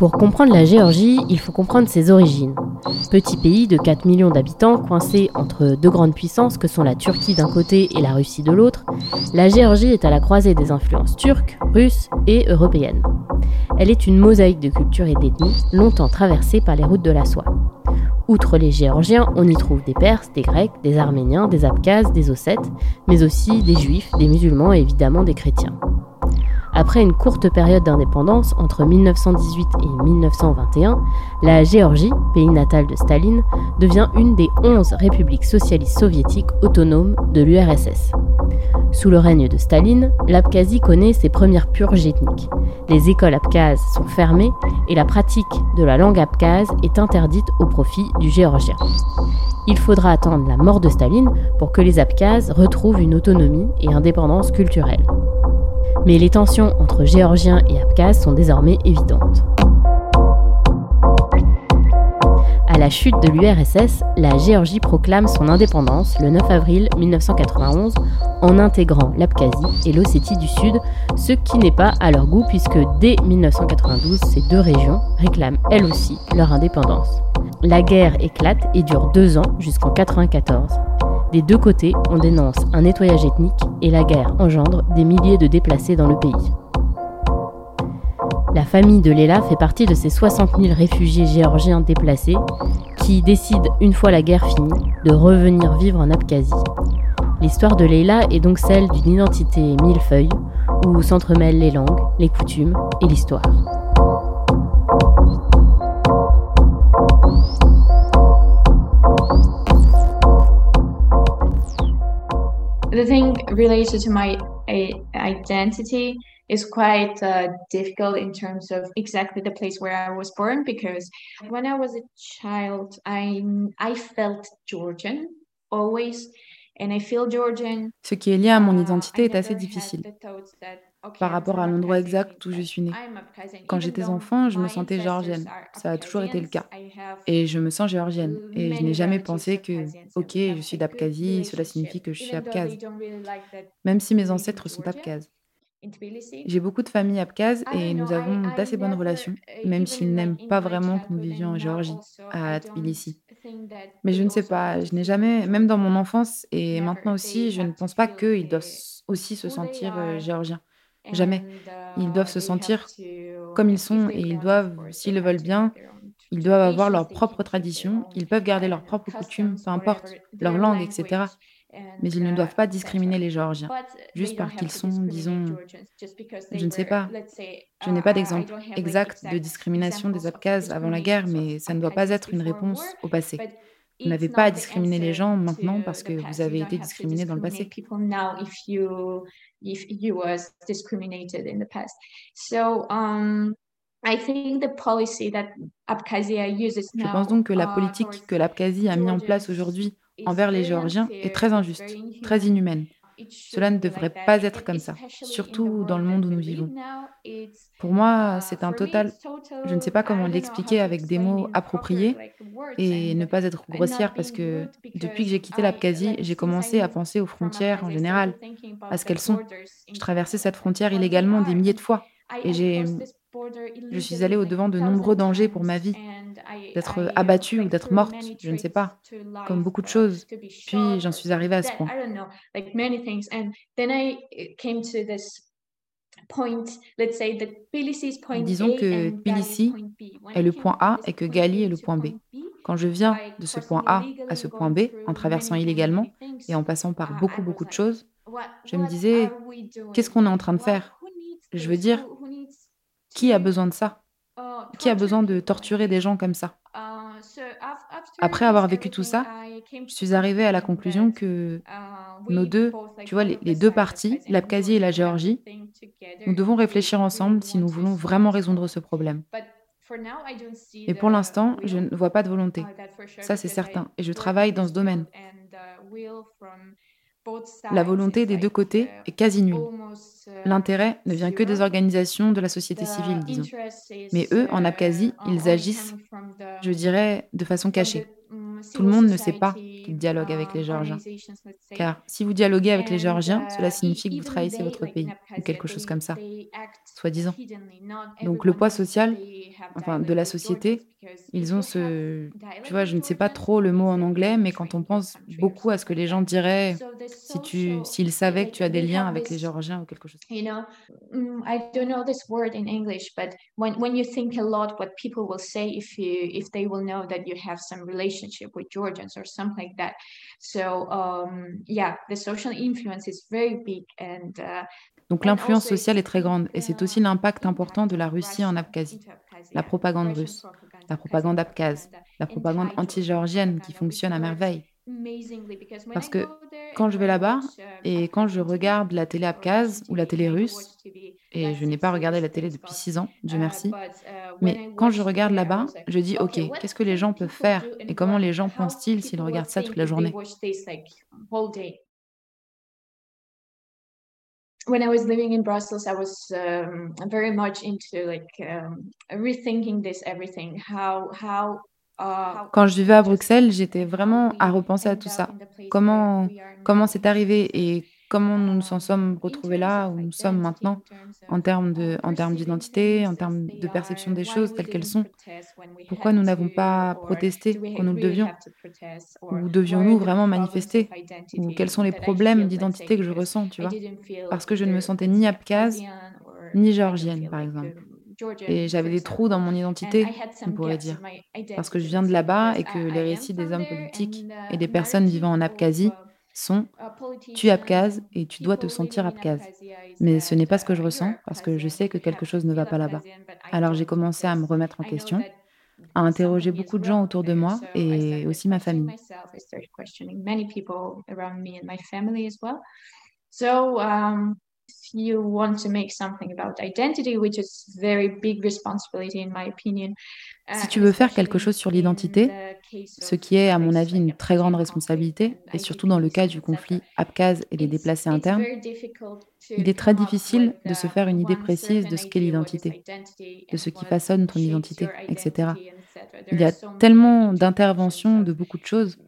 Pour comprendre la Géorgie, il faut comprendre ses origines. Petit pays de 4 millions d'habitants coincé entre deux grandes puissances que sont la Turquie d'un côté et la Russie de l'autre, la Géorgie est à la croisée des influences turques, russes et européennes. Elle est une mosaïque de cultures et d'ethnies longtemps traversée par les routes de la soie. Outre les Géorgiens, on y trouve des Perses, des Grecs, des Arméniens, des Abkhazes, des Ossètes, mais aussi des Juifs, des musulmans et évidemment des chrétiens. Après une courte période d'indépendance entre 1918 et 1921, la Géorgie, pays natal de Staline, devient une des 11 républiques socialistes soviétiques autonomes de l'URSS. Sous le règne de Staline, l'Abkhazie connaît ses premières purges ethniques. Les écoles abkhazes sont fermées et la pratique de la langue abkhaze est interdite au profit du géorgien. Il faudra attendre la mort de Staline pour que les Abkhazes retrouvent une autonomie et indépendance culturelle mais les tensions entre Géorgiens et Abkhazes sont désormais évidentes. À la chute de l'URSS, la Géorgie proclame son indépendance le 9 avril 1991 en intégrant l'Abkhazie et l'Ossétie du Sud, ce qui n'est pas à leur goût puisque dès 1992, ces deux régions réclament elles aussi leur indépendance. La guerre éclate et dure deux ans jusqu'en 1994. Des deux côtés, on dénonce un nettoyage ethnique et la guerre engendre des milliers de déplacés dans le pays. La famille de Léla fait partie de ces 60 000 réfugiés géorgiens déplacés qui décident, une fois la guerre finie, de revenir vivre en Abkhazie. L'histoire de Leila est donc celle d'une identité millefeuille où s'entremêlent les langues, les coutumes et l'histoire. The thing related to my identity is quite uh, difficult in terms of exactly the place where I was born because when I was a child, I I felt Georgian always, Ce qui est lié à mon uh, identité est assez difficile par rapport à l'endroit exact où je suis née. Quand j'étais enfant, je me sentais géorgienne. Ça a toujours été le cas. Et je me sens géorgienne. Et je n'ai jamais pensé que, ok, je suis d'Abkhazie, cela signifie que je suis abkhaze. Même si mes ancêtres sont abkhazes. J'ai beaucoup de familles abkhazes et nous avons d'assez bonnes relations, même s'ils n'aiment pas vraiment que nous vivions en Géorgie, à Tbilissi. Mais je ne sais pas, je n'ai jamais, même dans mon enfance et maintenant aussi, je ne pense pas qu'ils doivent aussi se sentir euh, géorgiens. Jamais. Ils doivent se sentir comme ils sont et ils doivent, s'ils le veulent bien, ils doivent avoir leur propre tradition, ils peuvent garder leurs propres coutumes, peu importe, leur langue, etc. Mais ils ne doivent pas discriminer les Géorgiens, juste parce qu'ils sont, disons, je ne sais pas, je n'ai pas d'exemple exact de discrimination des Abkhazes avant la guerre, mais ça ne doit pas être une réponse au passé. Vous n'avez pas à discriminer les gens maintenant parce que vous avez été discriminés dans le passé. Je pense donc que la uh, politique que l'Abkhazie a mis en place aujourd'hui envers les Géorgiens est très injuste, très inhumaine. Cela ne devrait pas être comme ça, surtout dans le monde où nous vivons. Pour moi, uh, c'est un total, je ne sais pas comment l'expliquer avec des mots appropriés et ne pas être grossière parce que depuis que j'ai quitté l'Abkhazie, j'ai commencé à penser aux frontières en général, à ce qu'elles sont. Je traversais cette frontière illégalement des milliers de fois et j'ai je suis allée au-devant de nombreux dangers pour ma vie, d'être abattue ou d'être morte, je ne sais pas, comme beaucoup de choses. Puis j'en suis arrivée à ce point. Disons que Tbilissi est le point A et que Gali est le point B. Quand je viens de ce point A à ce point B, en traversant illégalement et en passant par beaucoup, beaucoup de choses, je me disais, qu'est-ce qu'on est en train de faire? Je veux dire, qui a besoin de ça? Qui a besoin de torturer des gens comme ça Après avoir vécu tout ça, je suis arrivée à la conclusion que nos deux, tu vois, les, deux parties, l'Abkhazie et la Géorgie, nous devons réfléchir ensemble si nous voulons vraiment résoudre ce problème. Et pour l'instant, je ne vois pas de volonté. Ça, c'est certain. Et je travaille dans ce domaine. La volonté des deux côtés est quasi nulle. L'intérêt ne vient que des organisations de la société civile, disons. Mais eux, en Abkhazie, ils agissent, je dirais, de façon cachée. Tout le monde ne sait pas qu'il dialogue avec les Géorgiens. Car si vous dialoguez avec les Géorgiens, cela signifie que vous trahissez votre pays, ou quelque chose comme ça, soi-disant. Donc le poids social, enfin de la société, ils ont ce... Tu vois, je ne sais pas trop le mot en anglais, mais quand on pense beaucoup à ce que les gens diraient si tu, s'ils savaient que tu as des liens avec les Géorgiens ou quelque chose. You know, mm, I don't know this word in English, but when, when you think a lot what people will say if you if they will know that you have some relationship with Georgians or something like that. So um, yeah, the social influence is very big and uh, donc l'influence sociale est très grande et c'est aussi l'impact important de la Russie en Abkhazie. La propagande russe, la propagande abkhaze, la propagande anti-géorgienne qui fonctionne à merveille. Parce que quand je vais là-bas et quand je regarde la télé abkhaze ou la télé russe, et je n'ai pas regardé la télé depuis six ans, Dieu merci, mais quand je regarde là-bas, je dis ok, qu'est-ce que les gens peuvent faire et comment les gens pensent-ils s'ils regardent ça toute la journée? When I was living in Brussels, I was um, very much into like um, rethinking this everything. How how uh, quand je vivais à Bruxelles, j'étais vraiment à repenser à tout ça. Comment comment c'est arrivé et comment nous nous en sommes retrouvés là où nous sommes maintenant en termes de en termes d'identité, en termes de perception des choses telles qu'elles sont. Pourquoi nous n'avons pas protesté quand nous le devions? Ou devions-nous vraiment manifester? Ou quels sont les problèmes d'identité que je ressens, tu vois? Parce que je ne me sentais ni abkhaze ni géorgienne, par exemple. Et j'avais des trous dans mon identité, on pourrait dire, parce que je viens de là-bas et que les récits des hommes politiques et des personnes vivant en Abkhazie sont tu es abkhaze et tu dois te sentir abkhaze. Mais ce n'est pas ce que je ressens parce que je sais que quelque chose ne va pas là-bas. Alors j'ai commencé à me remettre en question, à interroger beaucoup de gens autour de moi et aussi ma famille. Si tu veux faire quelque chose sur l'identité, ce qui est à mon avis une très grande responsabilité, et surtout dans le cas du conflit Abkhaz et des déplacés internes, il est très difficile de se faire une idée précise de ce qu'est l'identité, de ce qui façonne ton identité, etc. Il y a tellement d'interventions de beaucoup de choses.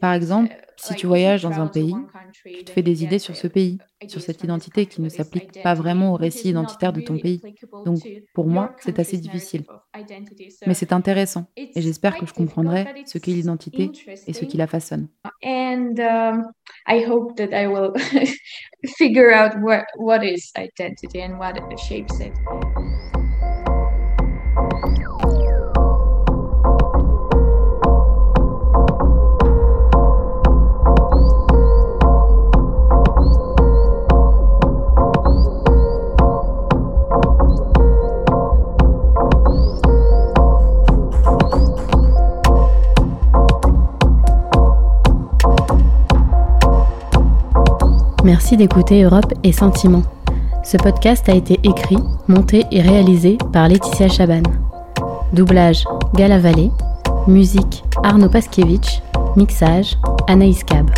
Par exemple, si tu voyages dans un pays, tu te fais des idées sur ce pays, sur cette identité qui ne s'applique pas vraiment au récit identitaire de ton pays. Donc, pour moi, c'est assez difficile. Mais c'est intéressant et j'espère que je comprendrai ce qu'est l'identité et ce qui la façonne. And um, I hope that I will figure out what, what is identity and what shapes it. Merci d'écouter Europe et Sentiments. Ce podcast a été écrit, monté et réalisé par Laetitia Chaban. Doublage Gala Vallée. Musique Arnaud Paskiewicz. Mixage Anaïs Cab.